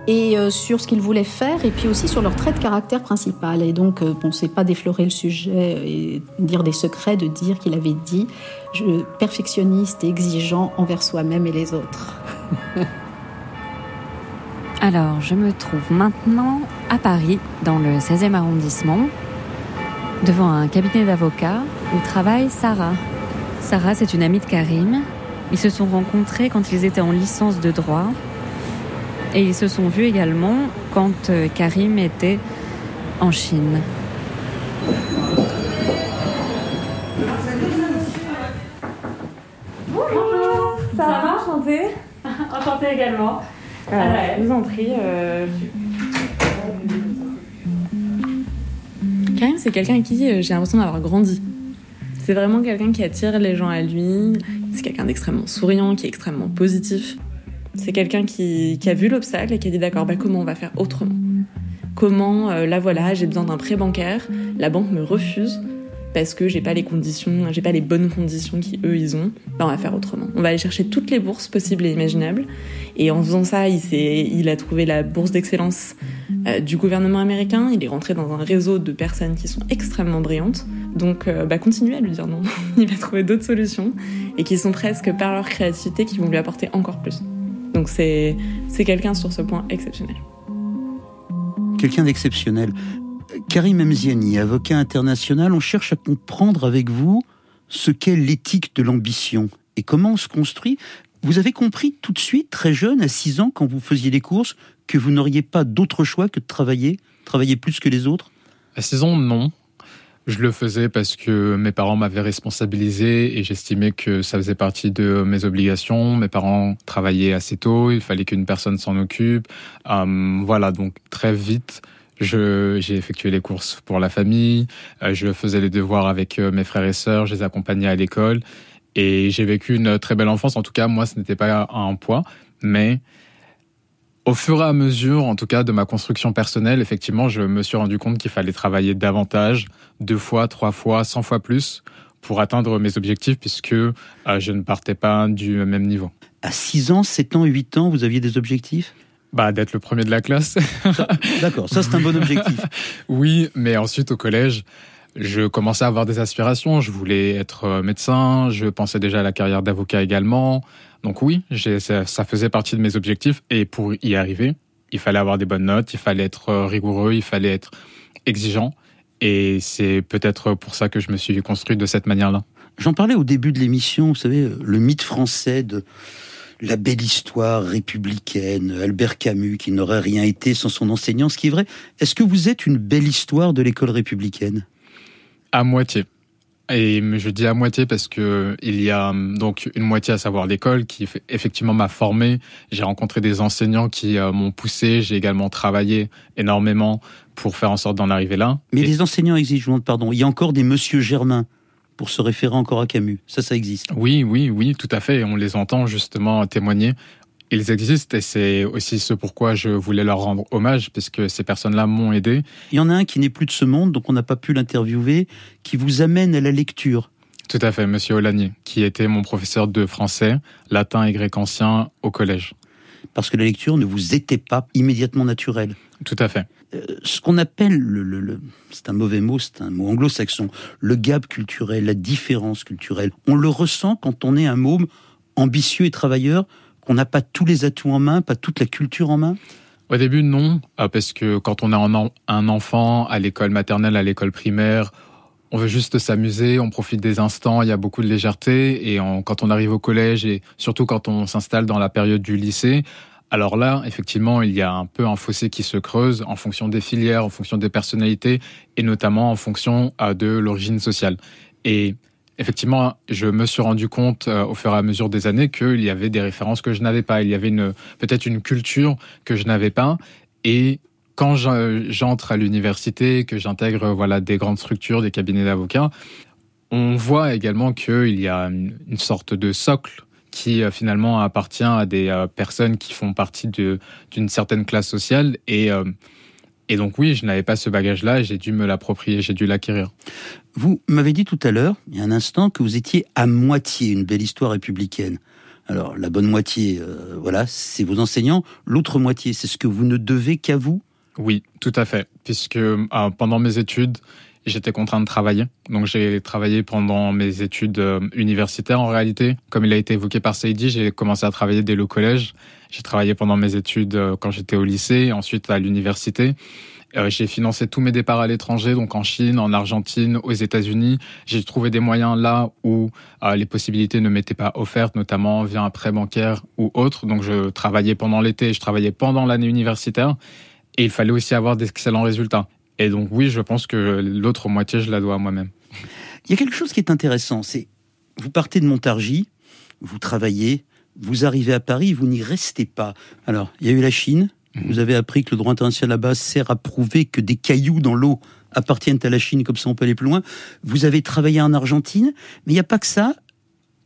Et sur ce qu'ils voulaient faire et puis aussi sur leur trait de caractère principal. Et donc, bon, c'est pas d'effleurer le sujet et dire des secrets, de dire qu'il avait dit je, perfectionniste et exigeant envers soi-même et les autres. <laughs> Alors, je me trouve maintenant à Paris, dans le 16e arrondissement, devant un cabinet d'avocats où travaille Sarah. Sarah, c'est une amie de Karim. Ils se sont rencontrés quand ils étaient en licence de droit. Et ils se sont vus également quand euh, Karim était en Chine. Bonjour, Sarah, enchantée? <laughs> enchantée également. Ah, je vous en prie. Euh... Karim, c'est quelqu'un avec qui euh, j'ai l'impression d'avoir grandi. C'est vraiment quelqu'un qui attire les gens à lui. C'est quelqu'un d'extrêmement souriant, qui est extrêmement positif. C'est quelqu'un qui, qui, a vu l'obstacle et qui a dit d'accord, bah, comment on va faire autrement? Comment, euh, là voilà, j'ai besoin d'un prêt bancaire, la banque me refuse parce que j'ai pas les conditions, j'ai pas les bonnes conditions qu'eux ils ont, on va faire autrement. On va aller chercher toutes les bourses possibles et imaginables. Et en faisant ça, il, il a trouvé la bourse d'excellence euh, du gouvernement américain. Il est rentré dans un réseau de personnes qui sont extrêmement brillantes. Donc, euh, bah, continuez à lui dire non. <laughs> il va trouver d'autres solutions et qui sont presque par leur créativité qui vont lui apporter encore plus. Donc, c'est quelqu'un sur ce point exceptionnel. Quelqu'un d'exceptionnel. Karim Mziani, avocat international, on cherche à comprendre avec vous ce qu'est l'éthique de l'ambition et comment on se construit. Vous avez compris tout de suite, très jeune, à 6 ans, quand vous faisiez les courses, que vous n'auriez pas d'autre choix que de travailler, travailler plus que les autres? À 6 ans, non. Je le faisais parce que mes parents m'avaient responsabilisé et j'estimais que ça faisait partie de mes obligations. Mes parents travaillaient assez tôt, il fallait qu'une personne s'en occupe. Euh, voilà, donc très vite, j'ai effectué les courses pour la famille, euh, je faisais les devoirs avec euh, mes frères et sœurs, je les accompagnais à l'école et j'ai vécu une très belle enfance. En tout cas, moi, ce n'était pas un poids, mais au fur et à mesure, en tout cas, de ma construction personnelle, effectivement, je me suis rendu compte qu'il fallait travailler davantage, deux fois, trois fois, cent fois plus, pour atteindre mes objectifs, puisque euh, je ne partais pas du même niveau. À 6 ans, 7 ans, 8 ans, vous aviez des objectifs? Bah, d'être le premier de la classe. D'accord, ça c'est un bon objectif. <laughs> oui, mais ensuite au collège, je commençais à avoir des aspirations. Je voulais être euh, médecin, je pensais déjà à la carrière d'avocat également. Donc oui, ça, ça faisait partie de mes objectifs. Et pour y arriver, il fallait avoir des bonnes notes, il fallait être euh, rigoureux, il fallait être exigeant. Et c'est peut-être pour ça que je me suis construit de cette manière-là. J'en parlais au début de l'émission, vous savez, le mythe français de la belle histoire républicaine, Albert Camus, qui n'aurait rien été sans son enseignant, ce qui est vrai. Est-ce que vous êtes une belle histoire de l'école républicaine? À moitié. Et je dis à moitié parce que il y a donc une moitié à savoir l'école qui effectivement m'a formé. J'ai rencontré des enseignants qui euh, m'ont poussé. J'ai également travaillé énormément pour faire en sorte d'en arriver là. Mais les enseignants exigent, pardon. Il y a encore des Monsieur Germain pour se référer encore à Camus. Ça, ça existe. Oui, oui, oui, tout à fait. On les entend justement témoigner. Ils existent et c'est aussi ce pourquoi je voulais leur rendre hommage, puisque ces personnes-là m'ont aidé. Il y en a un qui n'est plus de ce monde, donc on n'a pas pu l'interviewer, qui vous amène à la lecture. Tout à fait, Monsieur Olanier, qui était mon professeur de français, latin et grec ancien au collège. Parce que la lecture ne vous était pas immédiatement naturelle. Tout à fait. Euh, ce qu'on appelle le, c'est un mauvais mot, c'est un mot anglo-saxon, le gap culturel, la différence culturelle. On le ressent quand on est un môme ambitieux et travailleur, qu'on n'a pas tous les atouts en main, pas toute la culture en main? Au début, non, euh, parce que quand on a un enfant à l'école maternelle, à l'école primaire, on veut juste s'amuser, on profite des instants, il y a beaucoup de légèreté. Et quand on arrive au collège et surtout quand on s'installe dans la période du lycée, alors là, effectivement, il y a un peu un fossé qui se creuse en fonction des filières, en fonction des personnalités et notamment en fonction euh, de l'origine sociale. Et effectivement, je me suis rendu compte euh, au fur et à mesure des années qu'il y avait des références que je n'avais pas. Il y avait peut-être une culture que je n'avais pas. Et quand j'entre à l'université, que j'intègre voilà des grandes structures, des cabinets d'avocats, on voit également qu'il y a une sorte de socle qui euh, finalement appartient à des euh, personnes qui font partie d'une certaine classe sociale. Et, euh, et donc oui, je n'avais pas ce bagage-là, j'ai dû me l'approprier, j'ai dû l'acquérir. Vous m'avez dit tout à l'heure, il y a un instant, que vous étiez à moitié une belle histoire républicaine. Alors la bonne moitié, voilà, c'est vos enseignants. L'autre moitié, c'est ce que vous ne devez qu'à vous? Oui, tout à fait. Puisque pendant mes études, j'étais contraint de travailler. Donc j'ai travaillé pendant mes études euh, universitaires en réalité. Comme il a été évoqué par Saïdi, j'ai commencé à travailler dès le collège. J'ai travaillé pendant mes études euh, quand j'étais au lycée, ensuite à l'université. Euh, j'ai financé tous mes départs à l'étranger, donc en Chine, en Argentine, aux États-Unis. J'ai trouvé des moyens là où les possibilités ne m'étaient pas offertes, notamment via un prêt bancaire ou autre. Donc je travaillais pendant l'été, je travaillais pendant l'année universitaire. Et il fallait aussi avoir d'excellents résultats. Et donc oui, je pense que l'autre moitié, je la dois à moi-même. Il y a quelque chose qui est intéressant, c'est vous partez de Montargis, vous travaillez, vous arrivez à Paris, vous n'y restez pas. Alors, il y a eu la Chine, mhm. vous avez appris que le droit international là-bas sert à prouver que des cailloux dans l'eau appartiennent à la Chine, comme ça on peut aller plus loin. Vous avez travaillé en Argentine, mais il n'y a pas que ça.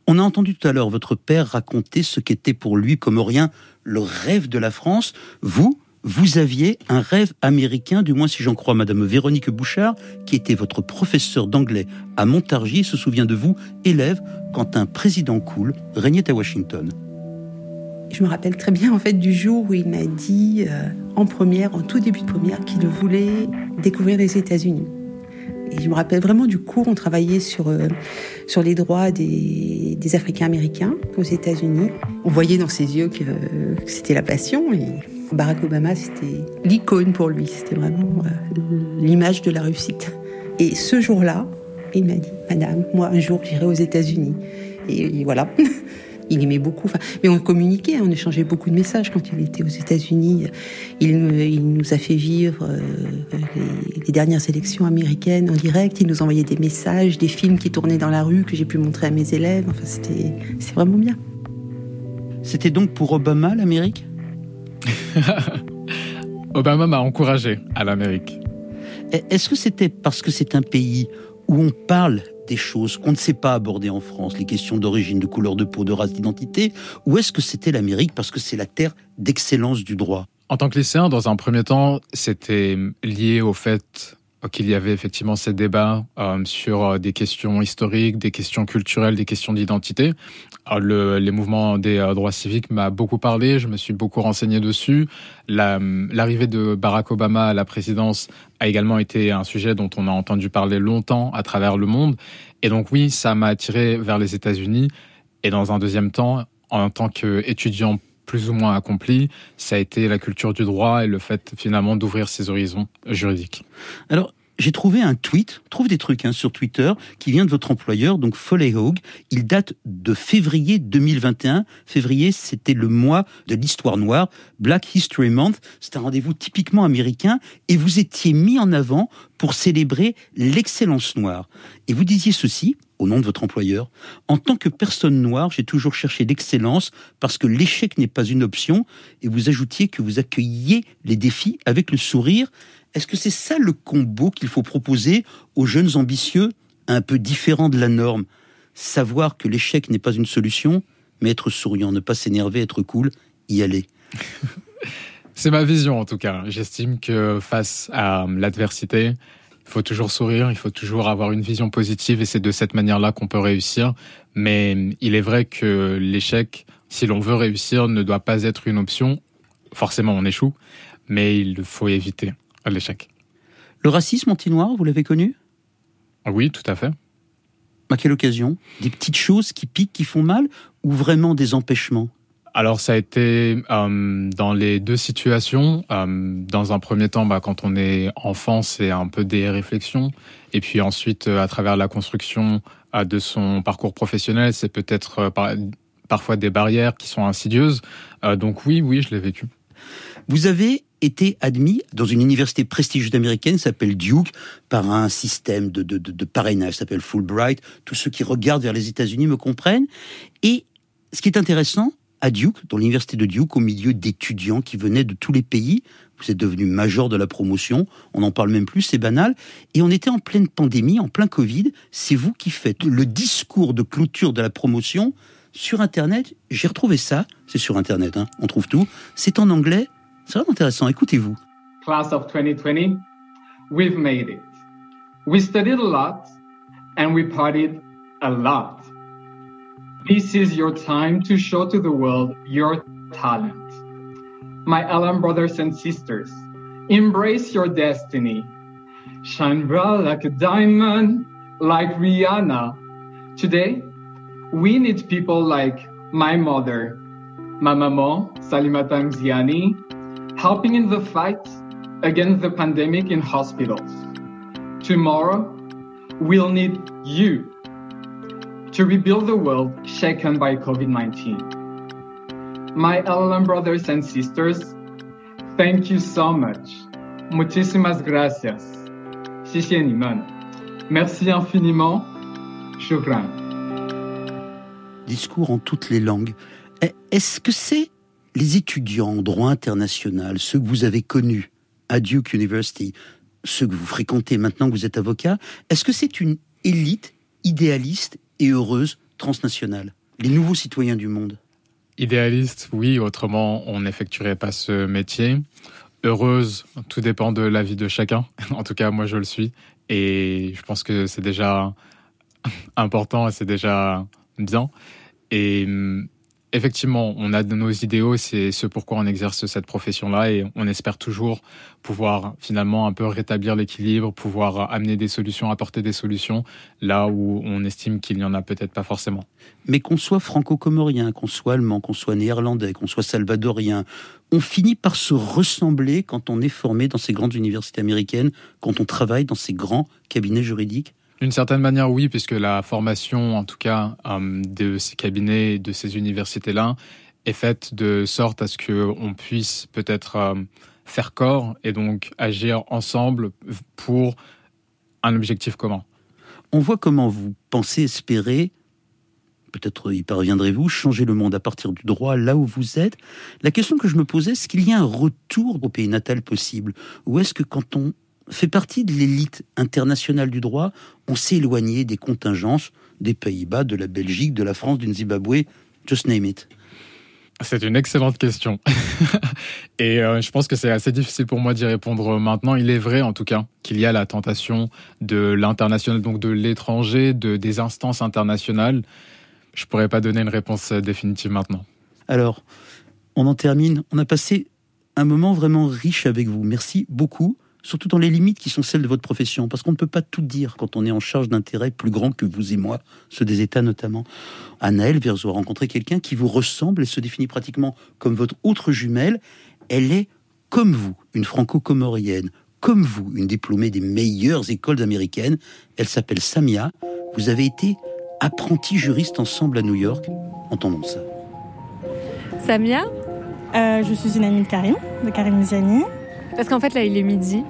On a entendu tout à l'heure votre père raconter ce qu'était pour lui, comme rien, le rêve de la France. Vous, vous aviez un rêve américain, du moins si j'en crois Madame Véronique Bouchard, qui était votre professeur d'anglais à Montargis, se souvient de vous, élève, quand un président cool régnait à Washington. Je me rappelle très bien en fait du jour où il m'a dit euh, en première, en tout début de première, qu'il voulait découvrir les États-Unis. Et je me rappelle vraiment du cours, on travaillait sur, euh, sur les droits des, des Africains américains aux États-Unis. On voyait dans ses yeux que, que c'était la passion. Barack Obama, c'était l'icône pour lui, c'était vraiment euh, l'image de la réussite. Et ce jour-là, il m'a dit, Madame, moi un jour j'irai aux États-Unis. Et, voilà. <laughs> Il aimait beaucoup. mais on communiquait, on échangeait beaucoup de messages quand il était aux États-Unis. Il, nous a fait vivre euh, les, dernières élections américaines en direct. Il nous envoyait des messages, des films qui tournaient dans la rue que j'ai pu montrer à mes élèves. Enfin, c'était, vraiment bien. C'était donc pour Obama l'Amérique? <laughs> Obama m'a encouragé à l'Amérique. Est-ce que c'était parce que c'est un pays où on parle des choses qu'on ne sait pas aborder en France, les questions d'origine, de couleur de peau, de race, d'identité, ou est-ce que c'était l'Amérique parce que c'est la terre d'excellence du droit? En tant que lycéen, dans un premier temps, c'était lié au fait qu'il y avait effectivement ces débats euh, sur euh, des questions historiques, des questions culturelles, des questions d'identité. Le, les mouvements des euh, droits civiques m'a beaucoup parlé, je me suis beaucoup renseigné dessus. L'arrivée de Barack Obama à la présidence a également été un sujet dont on a entendu parler longtemps à travers le monde. Et donc oui, ça m'a attiré vers les États-Unis. Et dans un deuxième temps, en tant qu'étudiant plus ou moins accompli, ça a été la culture du droit et le fait finalement d'ouvrir ses horizons juridiques. Alors, j'ai trouvé un tweet, trouve des trucs hein, sur Twitter, qui vient de votre employeur, donc Foley Hogue. Il date de février 2021. Février, c'était le mois de l'histoire noire, Black History Month. C'est un rendez-vous typiquement américain, et vous étiez mis en avant pour célébrer l'excellence noire. Et vous disiez ceci, au nom de votre employeur, en tant que personne noire, j'ai toujours cherché l'excellence parce que l'échec n'est pas une option, et vous ajoutiez que vous accueilliez les défis avec le sourire est-ce que c'est ça le combo qu'il faut proposer aux jeunes ambitieux, un peu différents de la norme? Savoir que l'échec n'est pas une solution, mais être souriant, ne pas s'énerver, être cool, y aller. <laughs> c'est ma vision en tout cas. J'estime que face à l'adversité, il faut toujours sourire, il faut toujours avoir une vision positive et c'est de cette manière-là qu'on peut réussir. Mais il est vrai que l'échec, si l'on veut réussir, ne doit pas être une option. Forcément, on échoue, mais il faut éviter l'échec. Le racisme anti-noir, vous l'avez connu? Oui, tout à fait. À quelle occasion? Des petites choses qui piquent, qui font mal, ou vraiment des empêchements? Alors ça a été euh, dans les deux situations. Euh, dans un premier temps, bah, quand on est enfant, c'est un peu des réflexions. Et puis ensuite, euh, à travers la construction de son parcours professionnel, c'est peut-être parfois des barrières qui sont insidieuses. donc oui, oui, je l'ai vécu. Vous avez été admis dans une université prestigieuse américaine, s'appelle Duke, par un système de, de, de, parrainage, s'appelle Fulbright. Tous ceux qui regardent vers les États-Unis me comprennent. Et ce qui est intéressant, Duke, dans l'université de Duke, au milieu d'étudiants qui venaient de tous les pays, vous êtes devenu major de la promotion, on n'en parle même plus, c'est banal, et on était en pleine pandémie, en plein Covid, c'est vous qui faites le discours de clôture de la promotion sur Internet, j'ai retrouvé ça, c'est sur Internet, hein, on trouve tout, c'est en anglais, C'est vraiment intéressant. Écoutez-vous. Class of 2020, we've made it. We studied a lot and we partied a lot. This is your time to show to the world your talent. My LM brothers and sisters, embrace your destiny. Shine bright like a diamond, like Rihanna. Today, we need people like my mother, ma maman, Salimata Mziani, helping in the fight against the pandemic in hospitals. Tomorrow, we'll need you to rebuild the world shaken by COVID 19. My LLM brothers and sisters, thank you so much. Muchísimas gracias. Merci infiniment. Shukran. Discours en toutes les langues. Est-ce que c'est les étudiants en droit international, ceux que vous avez connus à Duke University, ceux que vous fréquentez maintenant que vous êtes avocat, est-ce que c'est une élite idéaliste et heureuse transnationale Les nouveaux citoyens du monde Idéaliste, oui, autrement on n'effectuerait pas ce métier. Heureuse, tout dépend de la vie de chacun. <laughs> En tout cas, moi je le suis. Et je pense que c'est déjà <laughs> important et c'est déjà bien. Et hum, effectivement, on a nos idéaux, c'est ce pourquoi on exerce cette profession-là et on espère toujours pouvoir finalement un peu rétablir l'équilibre, pouvoir amener des solutions, apporter des solutions là où on estime qu'il n'y en a peut-être pas forcément. Mais qu'on soit franco-comorien, qu'on soit allemand, qu'on soit néerlandais, qu'on soit salvadorien, on finit par se ressembler quand on est formé dans ces grandes universités américaines, quand on travaille dans ces grands cabinets juridiques? D'une certaine manière, oui, puisque la formation, en tout cas, euh, de ces cabinets, de ces universités-là, est faite de sorte à ce qu'on puisse peut-être euh, faire corps et donc agir ensemble pour un objectif commun. On voit comment vous pensez espérer, peut-être y parviendrez-vous, changer le monde à partir du droit là où vous êtes. La question que je me posais, est-ce qu'il y a un retour au pays natal possible? Ou est-ce que quand on fait partie de l'élite internationale du droit, on s'est éloigné des contingences des Pays-Bas, de la Belgique, de la France, du Zimbabwe, just name it. C'est une excellente question. <laughs> Et euh, je pense que c'est assez difficile pour moi d'y répondre maintenant. Il est vrai, en tout cas, qu'il y a la tentation de l'international, donc de l'étranger, de, des instances internationales. Je pourrais pas donner une réponse définitive maintenant. Alors, on en termine. On a passé un moment vraiment riche avec vous. Merci beaucoup surtout dans les limites qui sont celles de votre profession, parce qu'on ne peut pas tout dire quand on est en charge d'intérêts plus grands que vous et moi, ceux des États notamment. Anaël Verzo a rencontré quelqu'un qui vous ressemble et se définit pratiquement comme votre autre jumelle. Elle est comme vous, une franco-comorienne, comme vous, une diplômée des meilleures écoles américaines. Elle s'appelle Samia. Vous avez été apprenti juriste ensemble à New York. Entendons ça. Samia? Euh, Je suis une amie de Karim, de Karim Ziani. Parce qu'en fait, là, il est midi,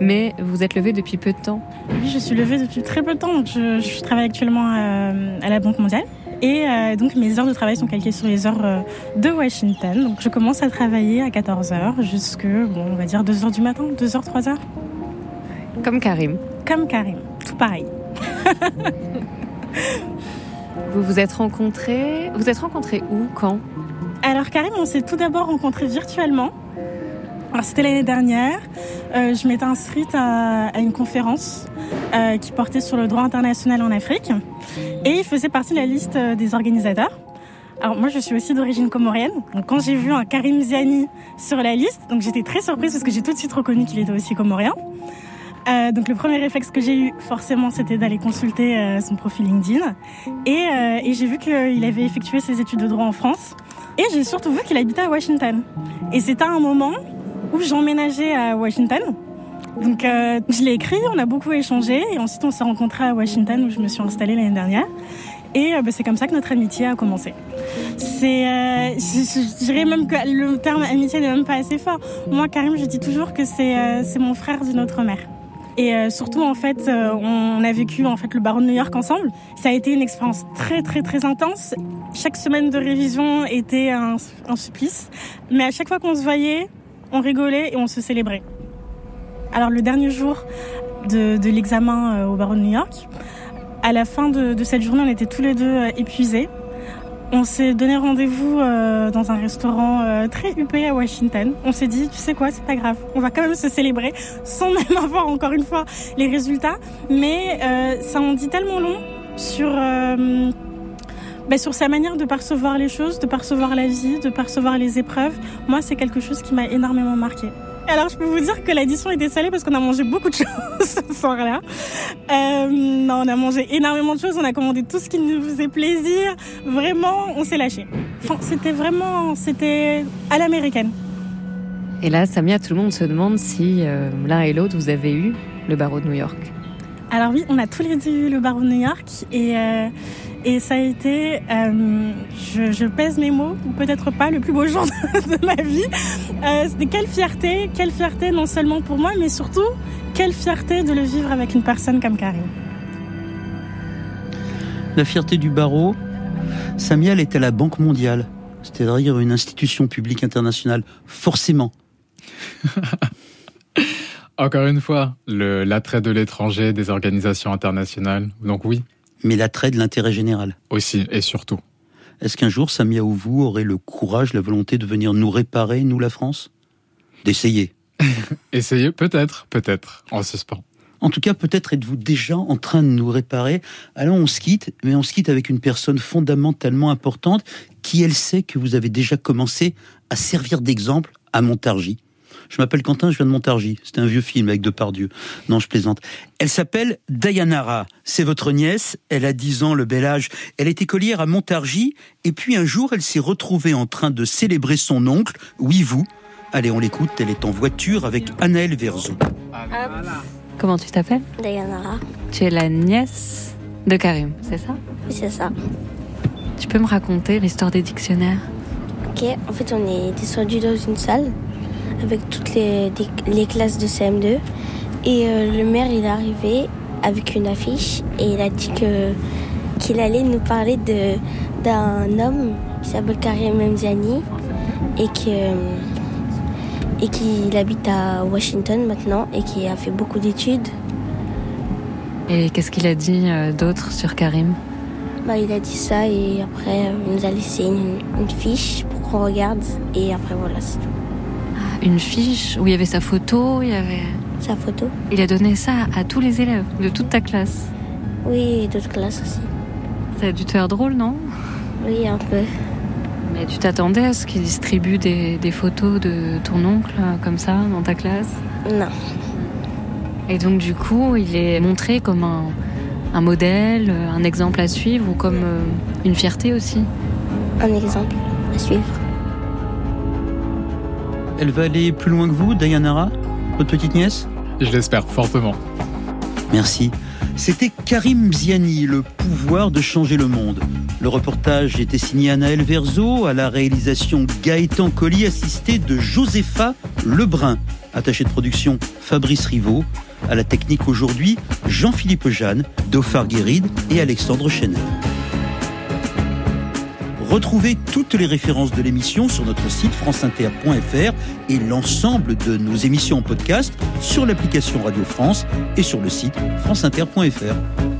mais vous êtes levé depuis peu de temps. Oui, je suis levée depuis très peu de temps. Donc je, je travaille actuellement à, à, la Banque mondiale. Et euh, donc, mes heures de travail sont calquées sur les heures euh, de Washington. Donc, je commence à travailler à 14h jusque, bon, on va dire 2h du matin, 2h, 3h. Comme Karim. Comme Karim, tout pareil. <laughs> vous vous êtes rencontrés. Vous êtes rencontrés où, quand? Alors, Karim, on s'est tout d'abord rencontrés virtuellement. Alors c'était l'année dernière. Euh, je m'étais inscrite à, à une conférence euh, qui portait sur le droit international en Afrique et il faisait partie de la liste euh, des organisateurs. Alors moi je suis aussi d'origine comorienne. Donc quand j'ai vu un Karim Ziani sur la liste, donc j'étais très surprise parce que j'ai tout de suite reconnu qu'il était aussi comorien. Euh, donc le premier réflexe que j'ai eu forcément c'était d'aller consulter euh, son profil LinkedIn et, et j'ai vu qu'il avait effectué ses études de droit en France et j'ai surtout vu qu'il habitait à Washington. Et c'était un moment où j'emménageais à Washington. Donc euh, je l'ai écrit, on a beaucoup échangé et ensuite on s'est rencontrés à Washington où je me suis installée l'année dernière. Et euh, bah, c'est comme ça que notre amitié a commencé. C'est, euh, je, dirais même que le terme amitié n'est même pas assez fort. Moi, Karim, je dis toujours que c'est euh, c'est mon frère d'une autre mère. Et euh, surtout, en fait, on a vécu en fait le barreau de New York ensemble. Ça a été une expérience très, très, très intense. Chaque semaine de révision était un supplice. Mais à chaque fois qu'on se voyait, on rigolait et on se célébrait. Alors le dernier jour de, l'examen euh, au barreau de New York, à la fin de, cette journée, on était tous les deux euh, épuisés. On s'est donné rendez-vous euh, dans un restaurant très huppé à Washington. On s'est dit, tu sais quoi, c'est pas grave, on va quand même se célébrer sans <laughs> même avoir encore une fois les résultats. Mais ça en dit tellement long sur bah, sur sa manière de percevoir les choses, de percevoir la vie, de percevoir les épreuves. Moi, c'est quelque chose qui m'a énormément marqué. Alors, je peux vous dire que l'addition était salée parce qu'on a mangé beaucoup de choses <laughs> ce soir-là. Euh, non, on a mangé énormément de choses. On a commandé tout ce qui nous faisait plaisir. Vraiment, on s'est lâché. Enfin, c'était vraiment, c'était à l'américaine. Et là, Samia, tout le monde se demande si euh, l'un et l'autre, vous avez eu le barreau de New York. Alors oui, on a tous les deux eu le barreau de New York et euh, et ça a été, euh, je, je, pèse mes mots, ou peut-être pas, le plus beau jour de, <laughs> de ma vie. Euh, C'était quelle fierté, quelle fierté non seulement pour moi, mais surtout quelle fierté de le vivre avec une personne comme Karim. La fierté du barreau, Samial est à la Banque mondiale, c'est-à-dire une institution publique internationale, forcément. <laughs> Encore une fois, l'attrait de l'étranger, des organisations internationales, donc oui, mais l'attrait de l'intérêt général. Aussi, et surtout. Est-ce qu'un jour, Samia ou vous aurez le courage, la volonté de venir nous réparer, nous la France? D'essayer. <laughs> Essayer, peut-être, peut-être, en suspens. En tout cas, peut-être êtes-vous déjà en train de nous réparer. Alors on se quitte, mais on se quitte avec une personne fondamentalement importante qui, elle, sait que vous avez déjà commencé à servir d'exemple à Montargis. Je m'appelle Quentin, je viens de Montargis. C'était un vieux film avec Depardieu. Non, je plaisante. Elle s'appelle Dayanara. C'est votre nièce. Elle a 10 ans, le bel âge. Elle était collière à Montargis. Et puis un jour, elle s'est retrouvée en train de célébrer son oncle. Oui, vous. Allez, on l'écoute. Elle est en voiture avec Anaël Verzo. Voilà. Comment tu t'appelles Dayanara. Tu es la nièce de Karim, c'est ça Oui, c'est ça. Tu peux me raconter l'histoire des dictionnaires? Ok, en fait, on est descendu dans une salle avec toutes les, les classes de CM2. Et euh, le maire, il est arrivé avec une affiche et il a dit que qu'il allait nous parler de d'un homme qui s'appelle Karim Mziani et que et qu'il habite à Washington maintenant et qui a fait beaucoup d'études. Et qu'est-ce qu'il a dit euh, d'autre sur Karim? Bah, il a dit ça et après euh, il nous a laissé une, une fiche pour qu'on regarde et après voilà c'est tout. Une fiche où il y avait sa photo, il y avait... Sa photo Il a donné ça à tous les élèves de toute ta classe. Oui, d'autres classes aussi. Ça a dû te faire drôle, non? Oui, un peu. Mais tu t'attendais à ce qu'il distribue des, des photos de ton oncle euh, comme ça dans ta classe? Non. Et donc du coup, il est montré comme un, un modèle, euh, un exemple à suivre ou comme euh, une fierté aussi? Un exemple à suivre. Elle va aller plus loin que vous, Dayanara, votre petite nièce? Je l'espère fortement. Merci. C'était Karim Ziani, le pouvoir de changer le monde. Le reportage était signé Anaël Verzo, à la réalisation Gaëtan Colli, assisté de Josepha Lebrun, attaché de production Fabrice Rivaud, à la technique aujourd'hui Jean-Philippe Jeanne, Dauphard Guéride et Alexandre Chenet. Retrouvez toutes les références de l'émission sur notre site franceinter.fr et l'ensemble de nos émissions en podcast sur l'application Radio France et sur le site franceinter.fr.